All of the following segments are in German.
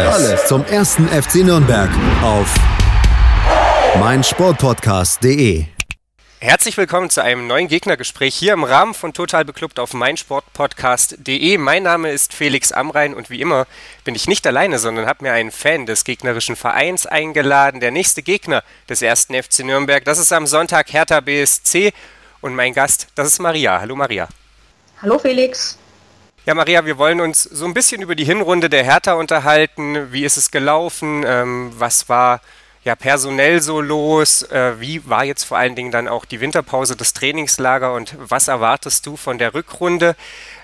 Alles, zum ersten FC Nürnberg auf meinsportpodcast.de. Herzlich willkommen zu einem neuen Gegnergespräch hier im Rahmen von Total Beklubbt auf meinsportpodcast.de. Mein Name ist Felix Amrein und wie immer bin ich nicht alleine, sondern habe mir einen Fan des gegnerischen Vereins eingeladen. Der nächste Gegner des ersten FC Nürnberg, das ist am Sonntag Hertha BSC und mein Gast, das ist Maria. Hallo Maria. Hallo Felix. Ja, Maria, wir wollen uns so ein bisschen über die Hinrunde der Hertha unterhalten. Wie ist es gelaufen? Ähm, was war ja personell so los? Äh, wie war jetzt vor allen Dingen dann auch die Winterpause, das Trainingslager und was erwartest du von der Rückrunde?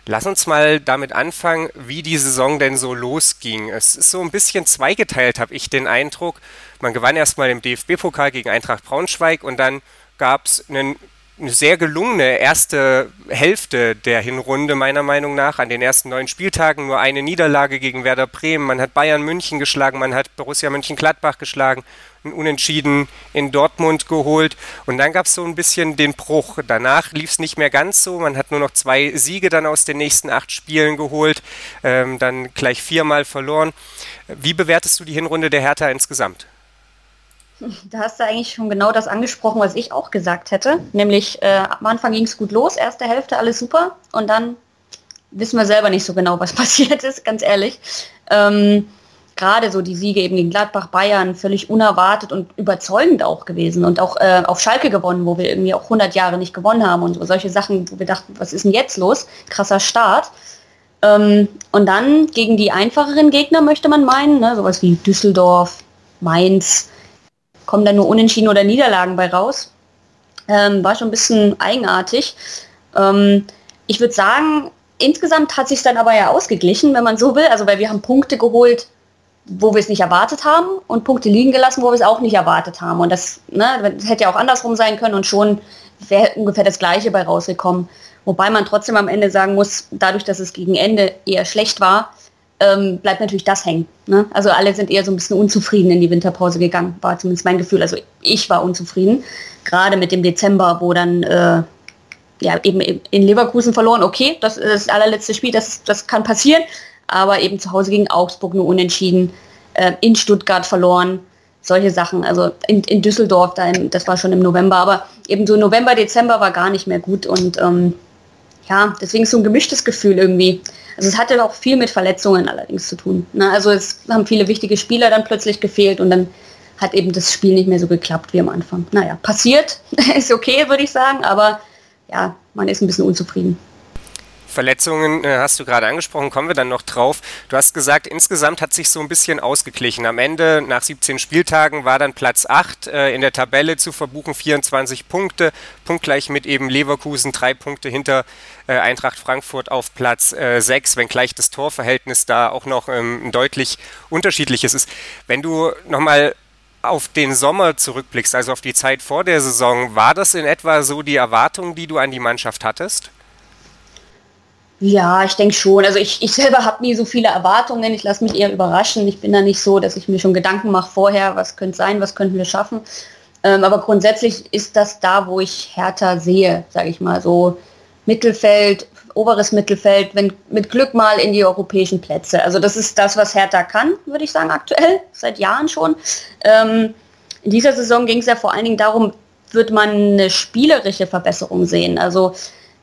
Lass uns mal damit anfangen, wie die Saison denn so losging. Es ist so ein bisschen zweigeteilt, habe ich den Eindruck. Man gewann erstmal im DFB-Pokal gegen Eintracht Braunschweig und dann gab es einen eine sehr gelungene erste Hälfte der Hinrunde, meiner Meinung nach. An den ersten neun Spieltagen nur eine Niederlage gegen Werder Bremen. Man hat Bayern München geschlagen, man hat Borussia Mönchengladbach geschlagen, ein Unentschieden in Dortmund geholt. Und dann gab es so ein bisschen den Bruch. Danach lief es nicht mehr ganz so. Man hat nur noch zwei Siege dann aus den nächsten acht Spielen geholt, ähm, dann gleich viermal verloren. Wie bewertest du die Hinrunde der Hertha insgesamt? Da hast du eigentlich schon genau das angesprochen, was ich auch gesagt hätte. Nämlich äh, am Anfang ging es gut los, erste Hälfte alles super und dann wissen wir selber nicht so genau, was passiert ist, ganz ehrlich. Ähm, Gerade so die Siege eben gegen Gladbach, Bayern, völlig unerwartet und überzeugend auch gewesen und auch äh, auf Schalke gewonnen, wo wir irgendwie auch 100 Jahre nicht gewonnen haben und so, solche Sachen, wo wir dachten, was ist denn jetzt los? Krasser Start. Ähm, und dann gegen die einfacheren Gegner möchte man meinen, ne, sowas wie Düsseldorf, Mainz, kommen dann nur Unentschieden oder Niederlagen bei raus. Ähm, war schon ein bisschen eigenartig. Ähm, ich würde sagen, insgesamt hat sich dann aber ja ausgeglichen, wenn man so will. Also weil wir haben Punkte geholt, wo wir es nicht erwartet haben und Punkte liegen gelassen, wo wir es auch nicht erwartet haben. Und das, ne, das hätte ja auch andersrum sein können und schon wäre ungefähr das Gleiche bei rausgekommen. Wobei man trotzdem am Ende sagen muss, dadurch, dass es gegen Ende eher schlecht war, ähm, bleibt natürlich das hängen. Ne? Also alle sind eher so ein bisschen unzufrieden in die Winterpause gegangen, war zumindest mein Gefühl. Also ich war unzufrieden, gerade mit dem Dezember, wo dann äh, ja eben in Leverkusen verloren. Okay, das ist das allerletzte Spiel, das, das kann passieren, aber eben zu Hause gegen Augsburg nur unentschieden, äh, in Stuttgart verloren. Solche Sachen, also in, in Düsseldorf, da im, das war schon im November, aber eben so November, Dezember war gar nicht mehr gut und ähm, ja, deswegen so ein gemischtes Gefühl irgendwie. Also es hatte auch viel mit Verletzungen allerdings zu tun. Ne? Also es haben viele wichtige Spieler dann plötzlich gefehlt und dann hat eben das Spiel nicht mehr so geklappt wie am Anfang. Naja, passiert, ist okay, würde ich sagen, aber ja, man ist ein bisschen unzufrieden. Verletzungen äh, hast du gerade angesprochen, kommen wir dann noch drauf. Du hast gesagt, insgesamt hat sich so ein bisschen ausgeglichen. Am Ende, nach 17 Spieltagen, war dann Platz 8 äh, in der Tabelle zu verbuchen, 24 Punkte, punktgleich mit eben Leverkusen, drei Punkte hinter äh, Eintracht Frankfurt auf Platz äh, 6, wenngleich das Torverhältnis da auch noch ähm, deutlich unterschiedliches ist. Wenn du nochmal auf den Sommer zurückblickst, also auf die Zeit vor der Saison, war das in etwa so die Erwartung, die du an die Mannschaft hattest? Ja, ich denke schon. Also ich, ich selber habe nie so viele Erwartungen. Ich lasse mich eher überraschen. Ich bin da nicht so, dass ich mir schon Gedanken mache vorher, was könnte sein, was könnten wir schaffen. Ähm, aber grundsätzlich ist das da, wo ich härter sehe, sage ich mal, so Mittelfeld, oberes Mittelfeld, wenn mit Glück mal in die europäischen Plätze. Also das ist das, was Hertha kann, würde ich sagen, aktuell, seit Jahren schon. Ähm, in dieser Saison ging es ja vor allen Dingen darum, wird man eine spielerische Verbesserung sehen. Also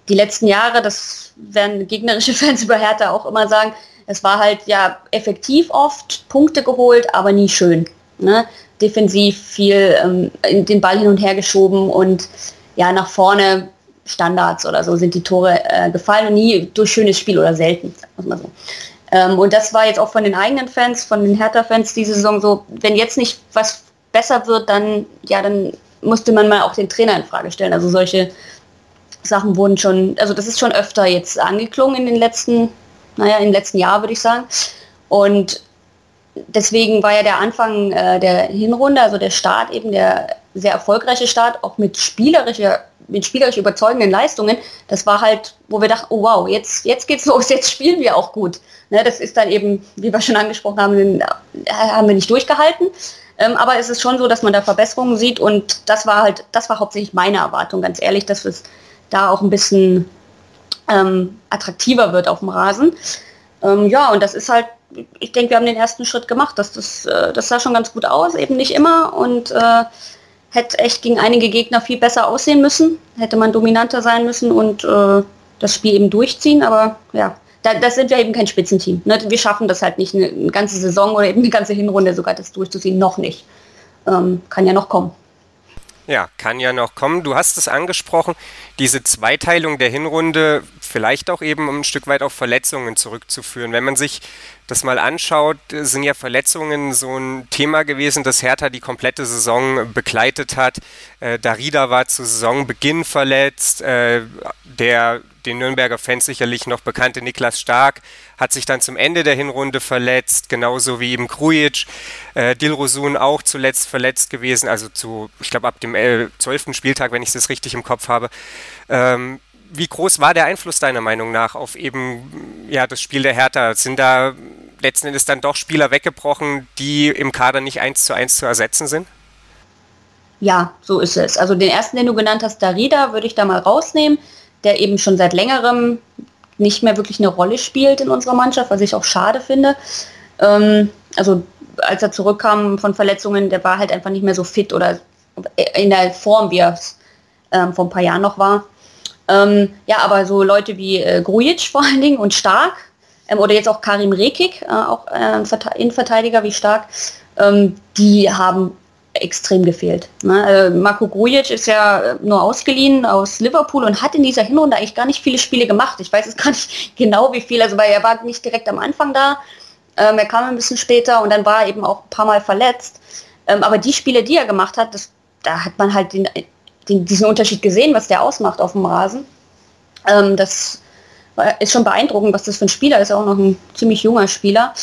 die letzten Jahre, das werden gegnerische Fans über Hertha auch immer sagen, es war halt ja effektiv oft, Punkte geholt, aber nie schön. Ne? Defensiv viel ähm, den Ball hin und her geschoben und ja, nach vorne Standards oder so sind die Tore äh, gefallen und nie durch schönes Spiel oder selten, muss man so. Ähm, und das war jetzt auch von den eigenen Fans, von den Hertha-Fans diese Saison so, wenn jetzt nicht was besser wird, dann, ja, dann musste man mal auch den Trainer in Frage stellen. Also solche Sachen wurden schon, also das ist schon öfter jetzt angeklungen in den letzten, naja, im letzten Jahr würde ich sagen. Und deswegen war ja der Anfang äh, der Hinrunde, also der Start eben der sehr erfolgreiche Start, auch mit spielerischer, mit spielerisch überzeugenden Leistungen. Das war halt, wo wir dachten, oh wow, jetzt, jetzt geht's los, jetzt spielen wir auch gut. Ne, das ist dann eben, wie wir schon angesprochen haben, äh, haben wir nicht durchgehalten. Ähm, aber es ist schon so, dass man da Verbesserungen sieht und das war halt, das war hauptsächlich meine Erwartung, ganz ehrlich, dass es da auch ein bisschen ähm, attraktiver wird auf dem Rasen. Ähm, ja, und das ist halt, ich denke, wir haben den ersten Schritt gemacht. Das, das, äh, das sah schon ganz gut aus, eben nicht immer und äh, hätte echt gegen einige Gegner viel besser aussehen müssen, hätte man dominanter sein müssen und äh, das Spiel eben durchziehen, aber ja, da, das sind wir eben kein Spitzenteam. Ne? Wir schaffen das halt nicht, eine, ganze Saison oder eben eine ganze Hinrunde sogar das durchzuziehen, noch nicht. Ähm, kann ja noch kommen. Ja, kann ja noch kommen. Du hast es angesprochen, diese Zweiteilung der Hinrunde vielleicht auch eben um ein Stück weit auf Verletzungen zurückzuführen. Wenn man sich das mal anschaut, sind ja Verletzungen so ein Thema gewesen, das Hertha die komplette Saison begleitet hat. Äh, Darida war zu Saisonbeginn verletzt, äh, der den Nürnberger Fans sicherlich noch bekannte Niklas Stark hat sich dann zum Ende der Hinrunde verletzt, genauso wie eben Krujic. Äh, Dilrosun auch zuletzt verletzt gewesen, also zu, ich glaube, ab dem äh, 12. Spieltag, wenn ich es richtig im Kopf habe. Ähm, wie groß war der Einfluss deiner Meinung nach auf eben ja, das Spiel der Hertha? Sind da letzten Endes dann doch Spieler weggebrochen, die im Kader nicht eins zu eins zu ersetzen sind? Ja, so ist es. Also den ersten, den du genannt hast, Darida, würde ich da mal rausnehmen der eben schon seit längerem nicht mehr wirklich eine Rolle spielt in unserer Mannschaft, was ich auch schade finde. Ähm, also als er zurückkam von Verletzungen, der war halt einfach nicht mehr so fit oder in der Form, wie er es ähm, vor ein paar Jahren noch war. Ähm, ja, aber so Leute wie äh, Grujic vor allen Dingen und Stark ähm, oder jetzt auch Karim Rekik, äh, auch äh, Innenverteidiger wie Stark, ähm, die haben extrem gefehlt. Ne? Äh, Marco Grujic ist ja äh, nur ausgeliehen aus Liverpool und hat in dieser Hinrunde eigentlich gar nicht viele Spiele gemacht. Ich weiß jetzt gar nicht genau, wie viel, also weil er war nicht direkt am Anfang da. Ähm, er kam ein bisschen später und dann war er eben auch ein paar Mal verletzt. Ähm, aber die Spiele, die er gemacht hat, das, da hat man halt den, den, diesen Unterschied gesehen, was der ausmacht auf dem Rasen. Ähm, das ist schon beeindruckend, was das für ein Spieler ist, auch noch ein ziemlich junger Spieler.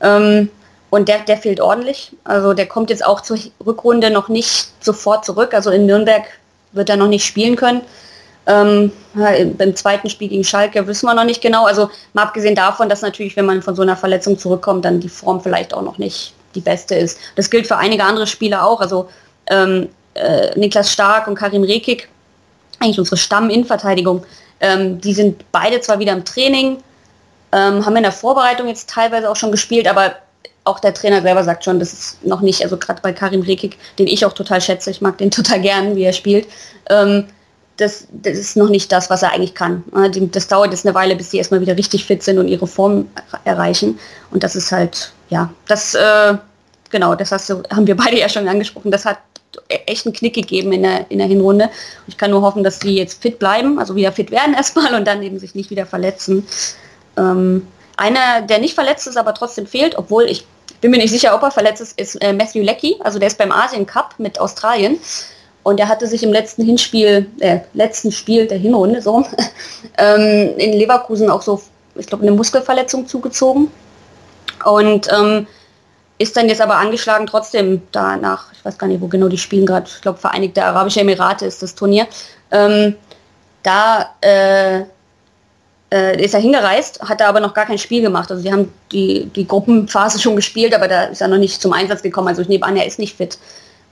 Ähm, und der, der fehlt ordentlich. Also der kommt jetzt auch zur Rückrunde noch nicht sofort zurück. Also in Nürnberg wird er noch nicht spielen können. Ähm, beim zweiten Spiel gegen Schalke wissen wir noch nicht genau. Also mal abgesehen davon, dass natürlich, wenn man von so einer Verletzung zurückkommt, dann die Form vielleicht auch noch nicht die beste ist. Das gilt für einige andere Spieler auch. Also ähm, äh, Niklas Stark und Karim Rekik, eigentlich unsere Stamm-Innenverteidigung, ähm, die sind beide zwar wieder im Training, ähm, haben in der Vorbereitung jetzt teilweise auch schon gespielt, aber auch der Trainer selber sagt schon, das ist noch nicht, also gerade bei Karim Rekik, den ich auch total schätze, ich mag den total gern, wie er spielt, ähm, das, das ist noch nicht das, was er eigentlich kann. Das dauert jetzt eine Weile, bis die erstmal wieder richtig fit sind und ihre Form erreichen. Und das ist halt, ja, das, äh, genau, das hast du, haben wir beide ja schon angesprochen, das hat echt einen Knick gegeben in der, in der Hinrunde. Ich kann nur hoffen, dass die jetzt fit bleiben, also wieder fit werden erstmal und dann eben sich nicht wieder verletzen. Ähm, einer, der nicht verletzt ist, aber trotzdem fehlt, obwohl ich bin mir nicht sicher, ob er verletzt ist, ist äh, Matthew Leckie. Also der ist beim Asien Cup mit Australien. Und er hatte sich im letzten Hinspiel, äh, letzten Spiel der Hinrunde so, ähm, in Leverkusen auch so, ich glaube, eine Muskelverletzung zugezogen. Und ähm, ist dann jetzt aber angeschlagen trotzdem danach, ich weiß gar nicht, wo genau die spielen gerade, ich glaube Vereinigte Arabische Emirate ist das Turnier. Ähm, da äh, äh, ist er hingereist, hat er aber noch gar kein Spiel gemacht. Also sie haben die, die Gruppenphase schon gespielt, aber da ist er noch nicht zum Einsatz gekommen. Also ich nehme an, er ist nicht fit.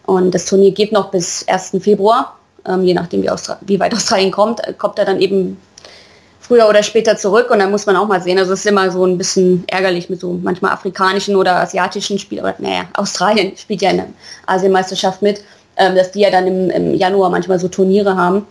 Und das Turnier geht noch bis 1. Februar. Ähm, je nachdem, wie, wie, weit Australien kommt, äh, kommt er dann eben früher oder später zurück. Und dann muss man auch mal sehen. Also es ist immer so ein bisschen ärgerlich mit so manchmal afrikanischen oder asiatischen Spielen. Aber naja, Australien spielt ja in der Asienmeisterschaft mit, ähm, dass die ja dann im, im Januar manchmal so Turniere haben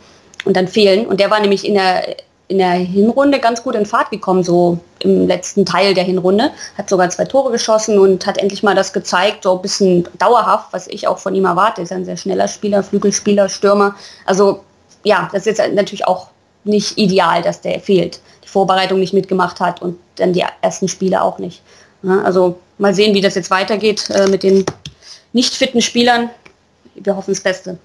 und dann fehlen. Und der war nämlich in der in der Hinrunde ganz gut in Fahrt gekommen, so im letzten Teil der Hinrunde. Hat sogar zwei Tore geschossen und hat endlich mal das gezeigt, so ein bisschen dauerhaft, was ich auch von ihm erwarte. Ist ein sehr schneller Spieler, Flügelspieler, Stürmer. Also ja, das ist jetzt natürlich auch nicht ideal, dass der fehlt. Die Vorbereitung nicht mitgemacht hat und dann die ersten Spiele auch nicht. Also mal sehen, wie das jetzt weitergeht äh, mit den nicht fitten Spielern. Wir hoffen das Beste.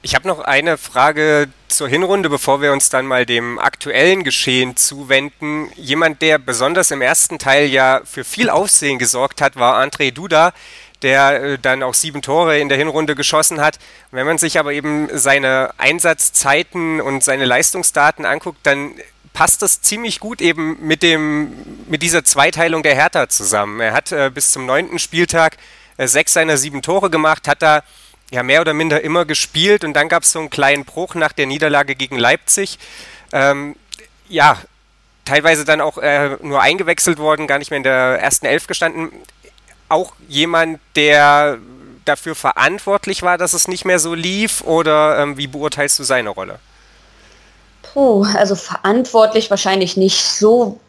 Ich habe noch eine Frage zur Hinrunde, bevor wir uns dann mal dem aktuellen Geschehen zuwenden. Jemand, der besonders im ersten Teil ja für viel Aufsehen gesorgt hat, war André Duda, der äh, dann auch sieben Tore in der Hinrunde geschossen hat. Wenn man sich aber eben seine Einsatzzeiten und seine Leistungsdaten anguckt, dann passt das ziemlich gut eben mit, dem, mit dieser Zweiteilung der Hertha zusammen. Er hat äh, bis zum neunten Spieltag äh, sechs seiner sieben Tore gemacht, hat da ja mehr oder minder immer gespielt und dann gab es so einen kleinen Bruch nach der Niederlage gegen Leipzig. Ähm, ja, teilweise dann auch äh, nur eingewechselt worden, gar nicht mehr in der ersten Elf gestanden. Auch jemand, der dafür verantwortlich war, dass es nicht mehr so lief oder ähm, wie beurteilst du seine Rolle? Puh, also verantwortlich wahrscheinlich nicht. So,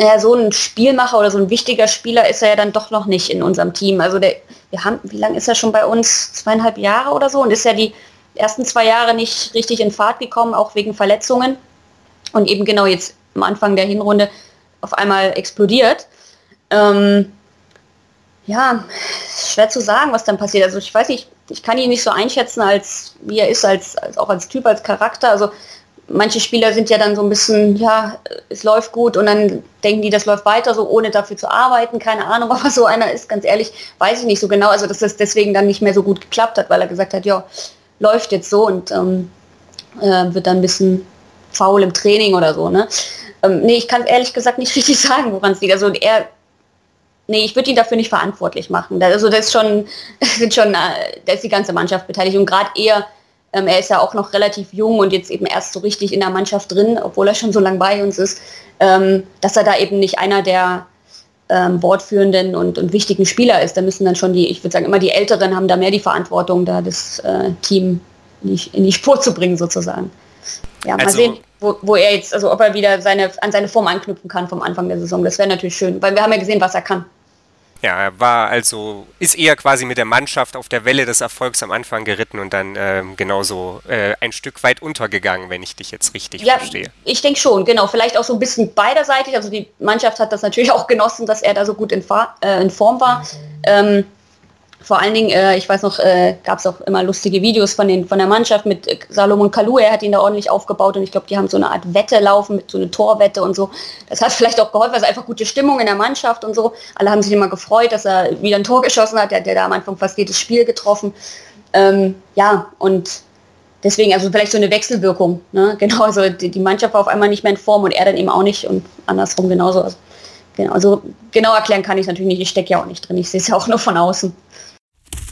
ja, so ein Spielmacher oder so ein wichtiger Spieler ist er ja dann doch noch nicht in unserem Team. Also der, wir haben, wie lange ist er schon bei uns? Zweieinhalb Jahre oder so und ist ja die ersten zwei Jahre nicht richtig in Fahrt gekommen, auch wegen Verletzungen. Und eben genau jetzt am Anfang der Hinrunde auf einmal explodiert. Ähm, ja, schwer zu sagen, was dann passiert. Also ich weiß nicht, ich kann ihn nicht so einschätzen, als wie er ist, als, als auch als Typ, als Charakter. Also manche Spieler sind ja dann so ein bisschen, ja, es läuft gut und dann denken die, das läuft weiter, so ohne dafür zu arbeiten, keine Ahnung, aber so einer ist, ganz ehrlich, weiß ich nicht so genau, also dass das deswegen dann nicht mehr so gut geklappt hat, weil er gesagt hat, ja, läuft jetzt so und ähm, äh, wird dann ein bisschen faul im Training oder so, ne? Ähm, nee, ich kann ehrlich gesagt nicht richtig sagen, woran es liegt. Also er, nee, ich würde ihn dafür nicht verantwortlich machen. Also das ist schon, sind schon, äh, da ist die ganze Mannschaft beteiligt und gerade eher ähm, er ist ja auch noch relativ jung und jetzt eben erst so richtig in der Mannschaft drin, obwohl er schon so lange bei uns ist, ähm, dass er da eben nicht einer der ähm, bordführenden und, und, wichtigen Spieler ist. Da müssen dann schon die, ich würde sagen, immer die Älteren haben da mehr die Verantwortung, da das äh, Team in die, in die, Spur zu bringen sozusagen. Ja, mal also, sehen, wo, wo, er jetzt, also ob er wieder seine, an seine Form anknüpfen kann vom Anfang der Saison. Das wäre natürlich schön, weil wir haben ja gesehen, was er kann. Ja, er war also, ist eher quasi mit der Mannschaft auf der Welle des Erfolgs am Anfang geritten und dann ähm, genauso äh, ein Stück weit untergegangen, wenn ich dich jetzt richtig ja, verstehe. Ich denke schon, genau. Vielleicht auch so ein bisschen beiderseitig. Also die Mannschaft hat das natürlich auch genossen, dass er da so gut in, äh, in Form war. Ähm, vor allen Dingen, äh, ich weiß noch, äh, gab es auch immer lustige Videos von, den, von der Mannschaft mit äh, Salomon Kalou. Er hat ihn da ordentlich aufgebaut und ich glaube, die haben so eine Art Wette laufen, mit so einer Torwette und so. Das hat vielleicht auch geholfen, also einfach gute Stimmung in der Mannschaft und so. Alle haben sich immer gefreut, dass er wieder ein Tor geschossen hat. Der hat ja da am Anfang fast jedes Spiel getroffen. Ähm, ja, und deswegen, also vielleicht so eine Wechselwirkung. Ne? Genau, also die, die, Mannschaft war auf einmal nicht mehr in Form und er dann eben auch nicht und andersrum genauso. Also, genau, also genau erklären kann ich natürlich nicht. Ich stecke ja auch nicht drin. Ich sehe es ja auch nur von außen.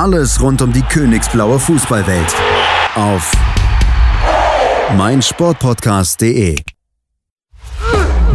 Alles rund um die königsblaue Fußballwelt auf meinsportpodcast.de.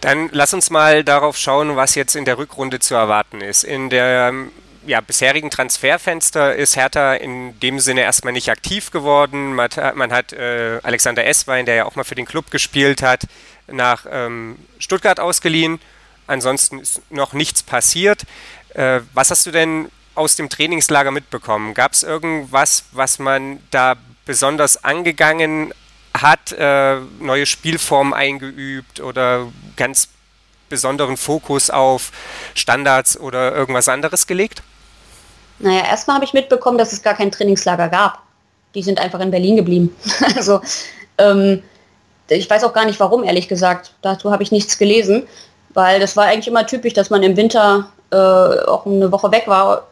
Dann lass uns mal darauf schauen, was jetzt in der Rückrunde zu erwarten ist. In der ja, bisherigen Transferfenster ist Hertha in dem Sinne erstmal nicht aktiv geworden. Man hat, man hat äh, Alexander Esswein, der ja auch mal für den Club gespielt hat, nach ähm, Stuttgart ausgeliehen. Ansonsten ist noch nichts passiert. Äh, was hast du denn aus dem Trainingslager mitbekommen? Gab es irgendwas, was man da besonders angegangen hat, äh, neue Spielformen eingeübt oder ganz besonderen Fokus auf Standards oder irgendwas anderes gelegt? Naja, erstmal habe ich mitbekommen, dass es gar kein Trainingslager gab. Die sind einfach in Berlin geblieben. also ähm, ich weiß auch gar nicht warum, ehrlich gesagt. Dazu habe ich nichts gelesen, weil das war eigentlich immer typisch, dass man im Winter äh, auch eine Woche weg war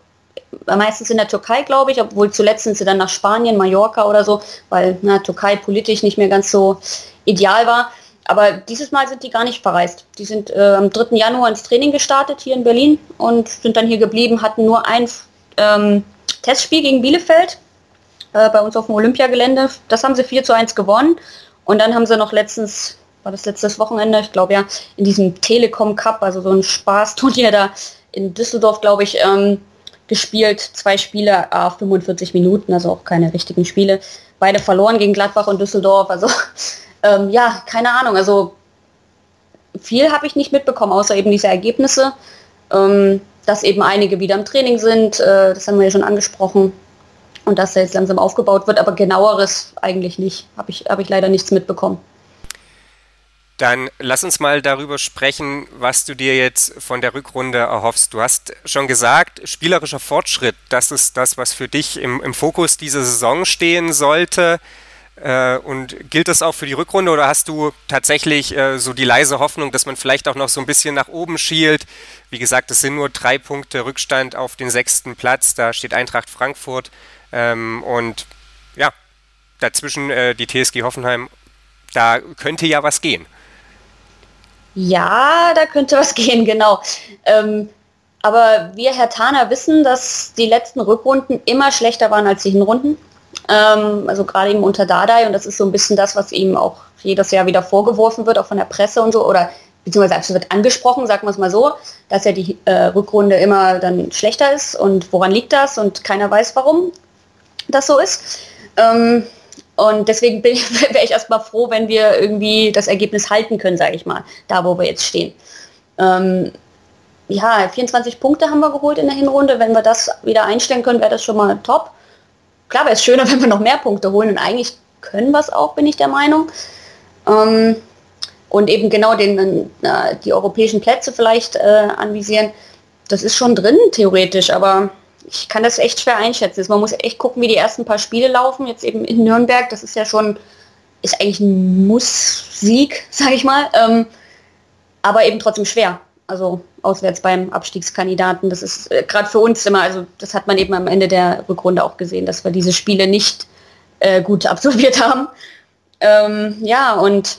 meistens in der Türkei, glaube ich, obwohl zuletzt sind sie dann nach Spanien, Mallorca oder so, weil na, Türkei politisch nicht mehr ganz so ideal war. aber dieses Mal sind die gar nicht verreist. Die sind äh, am 3. Januar ins Training gestartet hier in Berlin und sind dann hier geblieben, hatten nur ein ähm, Testspiel gegen Bielefeld äh, bei uns auf dem Olympiagelände. Das haben sie 4 zu 1 gewonnen. Und dann haben sie noch letztens, war das letztes Wochenende, ich glaube ja, in diesem Telekom Cup, also so ein Spaßturnier da in Düsseldorf, glaube ich, ähm, gespielt. Zwei Spiele, äh, 45 Minuten, also auch keine richtigen Spiele. Beide verloren gegen Gladbach und Düsseldorf. Also ähm, ja, keine Ahnung. Also viel habe ich nicht mitbekommen, außer eben diese Ergebnisse. Ähm, dass eben einige wieder im Training sind, äh, das haben wir ja schon angesprochen. Und dass er jetzt langsam aufgebaut wird, aber genaueres eigentlich nicht. Habe ich, hab ich leider nichts mitbekommen. Dann lass uns mal darüber sprechen, was du dir jetzt von der Rückrunde erhoffst. Du hast schon gesagt, spielerischer Fortschritt, das ist das, was für dich im, im Fokus dieser Saison stehen sollte. Äh, und gilt das auch für die Rückrunde oder hast du tatsächlich äh, so die leise Hoffnung, dass man vielleicht auch noch so ein bisschen nach oben schielt? Wie gesagt, es sind nur drei Punkte Rückstand auf den sechsten Platz. Da steht Eintracht Frankfurt ähm, und ja, dazwischen äh, die TSG Hoffenheim. Da könnte ja was gehen. Ja, da könnte was gehen, genau. Ähm, aber wir, Herr Thaner, wissen, dass die letzten Rückrunden immer schlechter waren als die Hinrunden. Ähm, also gerade eben unter Dardai und das ist so ein bisschen das, was ihm auch jedes Jahr wieder vorgeworfen wird, auch von der Presse und so, oder beziehungsweise wird angesprochen, sagen wir es mal so, dass ja die äh, Rückrunde immer dann schlechter ist und woran liegt das und keiner weiß, warum das so ist. Ähm, und deswegen wäre ich erstmal froh, wenn wir irgendwie das Ergebnis halten können, sage ich mal, da wo wir jetzt stehen. Ähm, ja, 24 Punkte haben wir geholt in der Hinrunde. Wenn wir das wieder einstellen können, wäre das schon mal top. Klar wäre es schöner, wenn wir noch mehr Punkte holen und eigentlich können wir es auch, bin ich der Meinung. Ähm, und eben genau den, äh, die europäischen Plätze vielleicht äh, anvisieren. Das ist schon drin, theoretisch, aber ich kann das echt schwer einschätzen. Man muss echt gucken, wie die ersten paar Spiele laufen. Jetzt eben in Nürnberg, das ist ja schon, ist eigentlich ein Muss-Sieg, sage ich mal. Ähm, aber eben trotzdem schwer. Also auswärts beim Abstiegskandidaten. Das ist äh, gerade für uns immer, also das hat man eben am Ende der Rückrunde auch gesehen, dass wir diese Spiele nicht äh, gut absolviert haben. Ähm, ja, und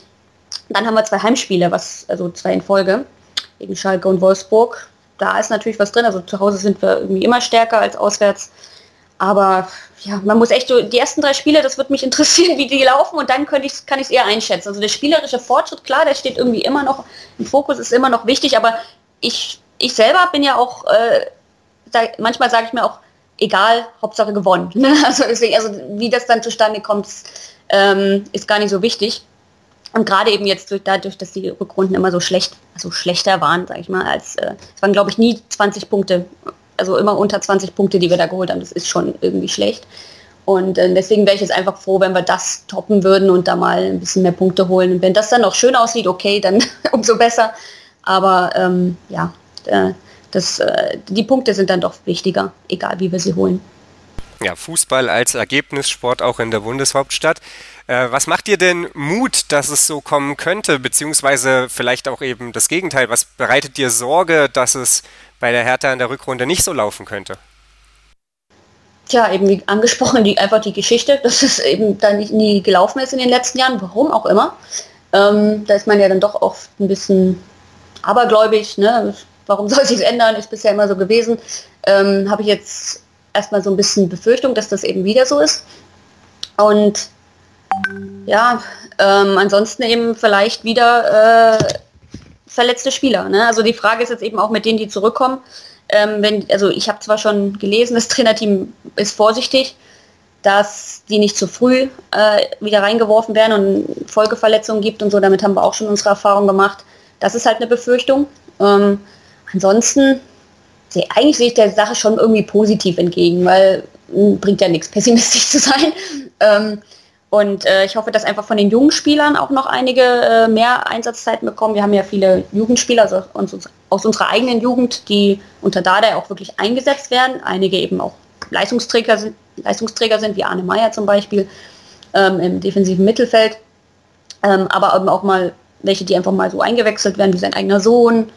dann haben wir zwei Heimspiele, was, also zwei in Folge, gegen Schalke und Wolfsburg da ist natürlich was drin. Also zu Hause sind wir irgendwie immer stärker als auswärts. Aber ja, man muss echt so, die ersten drei Spiele, das wird mich interessieren, wie die laufen und dann könnte ich, kann ich es eher einschätzen. Also der spielerische Fortschritt, klar, der steht irgendwie immer noch im Fokus, ist immer noch wichtig, aber ich, ich selber bin ja auch, äh, sag, manchmal sage ich mir auch, egal, Hauptsache gewonnen. also, deswegen, also wie das dann zustande kommt, ähm, ist gar nicht so wichtig. Und gerade eben jetzt durch, dadurch, dass die Rückrunden immer so schlecht, also schlechter waren, sage ich mal, als äh, es waren glaube ich nie 20 Punkte, also immer unter 20 Punkte, die wir da geholt haben. Das ist schon irgendwie schlecht. Und äh, deswegen wäre ich jetzt einfach froh, wenn wir das toppen würden und da mal ein bisschen mehr Punkte holen. Und wenn das dann noch schön aussieht, okay, dann umso besser. Aber ähm, ja, äh, das, äh, die Punkte sind dann doch wichtiger, egal wie wir sie holen. Ja, Fußball als Ergebnissport auch in der Bundeshauptstadt. Äh, was macht dir denn Mut, dass es so kommen könnte, beziehungsweise vielleicht auch eben das Gegenteil? Was bereitet dir Sorge, dass es bei der Hertha in der Rückrunde nicht so laufen könnte? Tja, eben wie angesprochen, die, einfach die Geschichte, dass es eben da nicht nie gelaufen ist in den letzten Jahren, warum auch immer. Ähm, da ist man ja dann doch oft ein bisschen abergläubig, ne? warum soll sich ändern, ist bisher immer so gewesen. Ähm, Habe ich jetzt erstmal so ein bisschen Befürchtung, dass das eben wieder so ist. Und ja, ähm, ansonsten eben vielleicht wieder äh, verletzte Spieler. Ne? Also die Frage ist jetzt eben auch mit denen, die zurückkommen. Ähm, wenn, also ich habe zwar schon gelesen, das Trainerteam ist vorsichtig, dass die nicht zu früh äh, wieder reingeworfen werden und Folgeverletzungen gibt und so. Damit haben wir auch schon unsere Erfahrung gemacht. Das ist halt eine Befürchtung. Ähm, ansonsten, eigentlich sehe ich der Sache schon irgendwie positiv entgegen, weil hm, bringt ja nichts, pessimistisch zu sein. Ähm, und äh, ich hoffe, dass einfach von den jungen Spielern auch noch einige äh, mehr Einsatzzeiten bekommen. Wir haben ja viele Jugendspieler also aus, aus unserer eigenen Jugend, die unter Dada auch wirklich eingesetzt werden. Einige eben auch Leistungsträger sind, Leistungsträger sind wie Arne Meyer zum Beispiel ähm, im defensiven Mittelfeld. Ähm, aber eben auch mal welche, die einfach mal so eingewechselt werden, wie sein eigener Sohn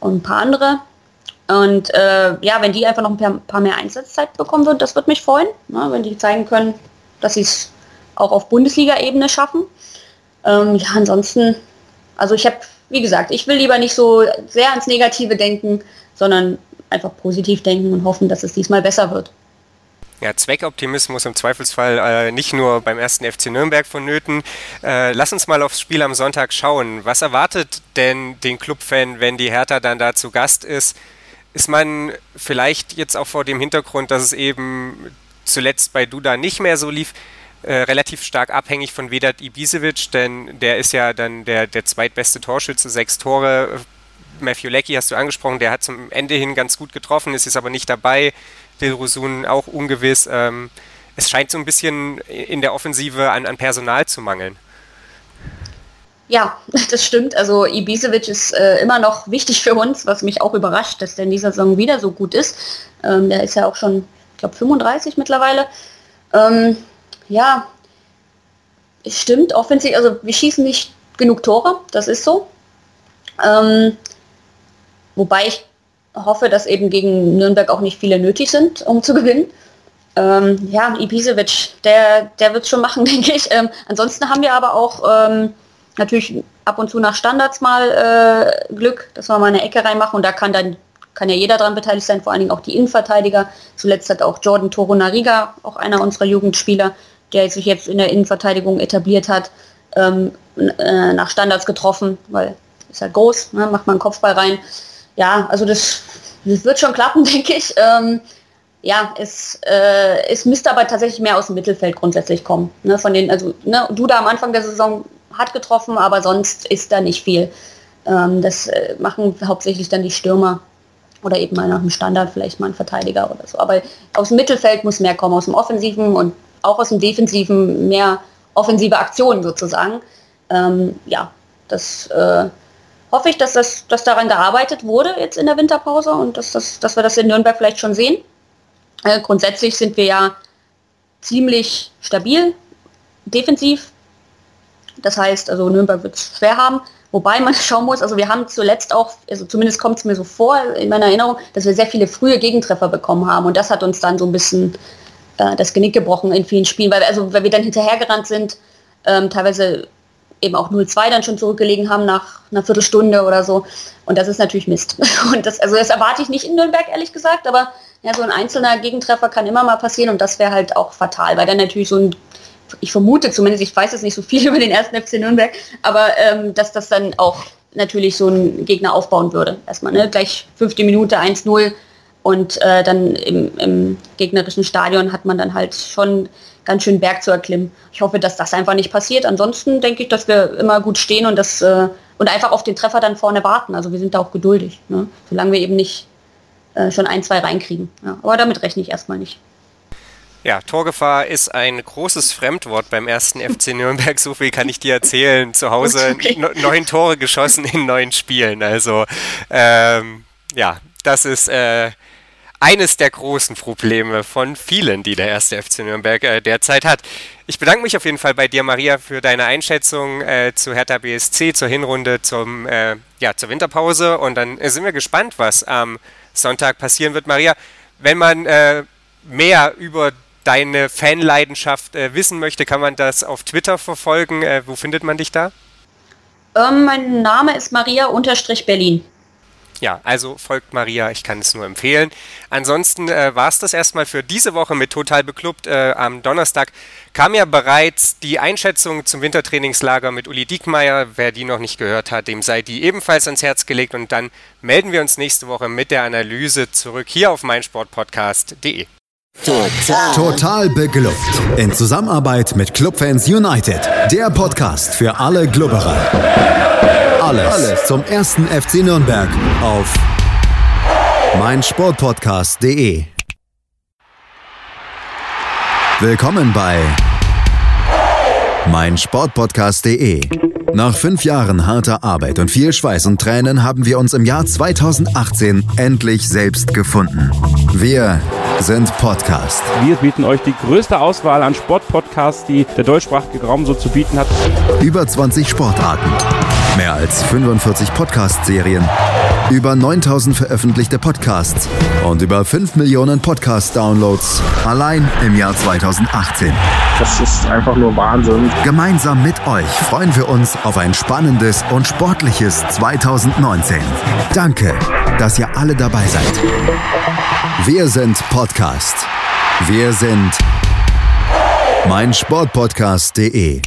und ein paar andere. Und äh, ja, wenn die einfach noch ein paar, paar mehr Einsatzzeit bekommen würden, das würde mich freuen, ne, wenn die zeigen können, dass sie es auch auf Bundesliga-Ebene schaffen. Ähm, ja, ansonsten Also ich habe, wie gesagt, ich will lieber nicht so sehr ans Negative denken, sondern einfach positiv denken und hoffen, dass es diesmal besser wird. Ja, Zweckoptimismus im Zweifelsfall äh, nicht nur beim ersten FC Nürnberg vonnöten. Äh, lass uns mal aufs Spiel am Sonntag schauen. Was erwartet denn den Clubfan, wenn die Hertha dann da zu Gast ist? Ist man vielleicht jetzt auch vor dem Hintergrund, dass es eben zuletzt bei Duda nicht mehr so lief, äh, relativ stark abhängig von Vedat Ibisevic, denn der ist ja dann der, der zweitbeste Torschütze, sechs Tore. Matthew Leckie hast du angesprochen, der hat zum Ende hin ganz gut getroffen, ist jetzt aber nicht dabei. Dilrosun auch ungewiss. Ähm, es scheint so ein bisschen in der Offensive an, an Personal zu mangeln. Ja, das stimmt. Also Ibisevic ist äh, immer noch wichtig für uns, was mich auch überrascht, dass der in dieser Saison wieder so gut ist. Ähm, der ist ja auch schon, ich glaube, 35 mittlerweile. Ähm, ja, es stimmt, offensiv, also wir schießen nicht genug Tore, das ist so. Ähm, wobei ich hoffe, dass eben gegen Nürnberg auch nicht viele nötig sind, um zu gewinnen. Ähm, ja, Ibisevic, der, der wird es schon machen, denke ich. Ähm, ansonsten haben wir aber auch ähm, natürlich ab und zu nach Standards mal äh, Glück, dass wir mal eine Ecke reinmachen und da kann dann kann ja jeder daran beteiligt sein, vor allen Dingen auch die Innenverteidiger. Zuletzt hat auch Jordan Toro Nariga, auch einer unserer Jugendspieler, der sich jetzt in der Innenverteidigung etabliert hat, ähm, äh, nach Standards getroffen, weil ist halt groß, ne, macht man einen Kopfball rein ja, also das, das wird schon klappen, denke ich. Ähm, ja, es, äh, es müsste aber tatsächlich mehr aus dem Mittelfeld grundsätzlich kommen. Ne, von den, also ne, Duda am Anfang der Saison hat getroffen, aber sonst ist da nicht viel. Ähm, das äh, machen hauptsächlich dann die Stürmer oder eben mal nach dem Standard vielleicht mal ein Verteidiger oder so. Aber aus dem Mittelfeld muss mehr kommen, aus dem Offensiven und auch aus dem Defensiven mehr offensive Aktionen sozusagen. Ähm, ja, das äh, hoffe ich, dass, das, dass daran gearbeitet wurde jetzt in der Winterpause und dass, das, dass wir das in Nürnberg vielleicht schon sehen. Äh, grundsätzlich sind wir ja ziemlich stabil, defensiv. Das heißt, also Nürnberg wird es schwer haben. Wobei man schauen muss, also wir haben zuletzt auch, also zumindest kommt es mir so vor in meiner Erinnerung, dass wir sehr viele frühe Gegentreffer bekommen haben und das hat uns dann so ein bisschen äh, das Genick gebrochen in vielen Spielen, weil, also, weil wir dann hinterhergerannt sind, ähm, teilweise eben auch 0-2 dann schon zurückgelegen haben nach einer Viertelstunde oder so. Und das ist natürlich Mist. Und das, also das erwarte ich nicht in Nürnberg, ehrlich gesagt, aber ja, so ein einzelner Gegentreffer kann immer mal passieren und das wäre halt auch fatal, weil dann natürlich so ein, ich vermute zumindest, ich weiß jetzt nicht so viel über den ersten FC Nürnberg, aber ähm, dass das dann auch natürlich so ein Gegner aufbauen würde. Erstmal, ne? Gleich fünfte Minute 1-0 und äh, dann im, im gegnerischen Stadion hat man dann halt schon ganz schön Berg zu erklimmen. Ich hoffe, dass das einfach nicht passiert. Ansonsten denke ich, dass wir immer gut stehen und das äh, und einfach auf den Treffer dann vorne warten. Also wir sind da auch geduldig, ne? solange wir eben nicht äh, schon ein, zwei reinkriegen. Ja. Aber damit rechne ich erstmal nicht. Ja, Torgefahr ist ein großes Fremdwort beim ersten FC Nürnberg. So viel kann ich dir erzählen. Zu Hause okay. neun Tore geschossen in neun Spielen. Also ähm, ja, das ist äh, eines der großen Probleme von vielen, die der erste FC Nürnberg äh, derzeit hat. Ich bedanke mich auf jeden Fall bei dir, Maria, für deine Einschätzung äh, zu Hertha BSC, zur Hinrunde, zum, äh, ja, zur Winterpause. Und dann sind wir gespannt, was am Sonntag passieren wird. Maria, wenn man äh, mehr über deine Fanleidenschaft äh, wissen möchte, kann man das auf Twitter verfolgen. Äh, wo findet man dich da? Ähm, mein Name ist Maria-Berlin ja, also folgt Maria, ich kann es nur empfehlen. Ansonsten äh, war es das erstmal für diese Woche mit Total Beklubbt. Äh, am Donnerstag kam ja bereits die Einschätzung zum Wintertrainingslager mit Uli Diekmeyer. Wer die noch nicht gehört hat, dem sei die ebenfalls ans Herz gelegt. Und dann melden wir uns nächste Woche mit der Analyse zurück hier auf meinsportpodcast.de. Total. Total beglückt. In Zusammenarbeit mit Clubfans United. Der Podcast für alle Glubberer alles zum ersten FC Nürnberg auf meinsportpodcast.de. Willkommen bei meinsportpodcast.de. Nach fünf Jahren harter Arbeit und viel Schweiß und Tränen haben wir uns im Jahr 2018 endlich selbst gefunden. Wir sind Podcast. Wir bieten euch die größte Auswahl an Sportpodcasts, die der deutschsprachige Raum so zu bieten hat. Über 20 Sportarten Mehr als 45 Podcast-Serien über 9000 veröffentlichte Podcasts und über 5 Millionen Podcast-Downloads allein im Jahr 2018. Das ist einfach nur Wahnsinn. Gemeinsam mit euch freuen wir uns auf ein spannendes und sportliches 2019. Danke, dass ihr alle dabei seid. Wir sind Podcast. Wir sind meinsportpodcast.de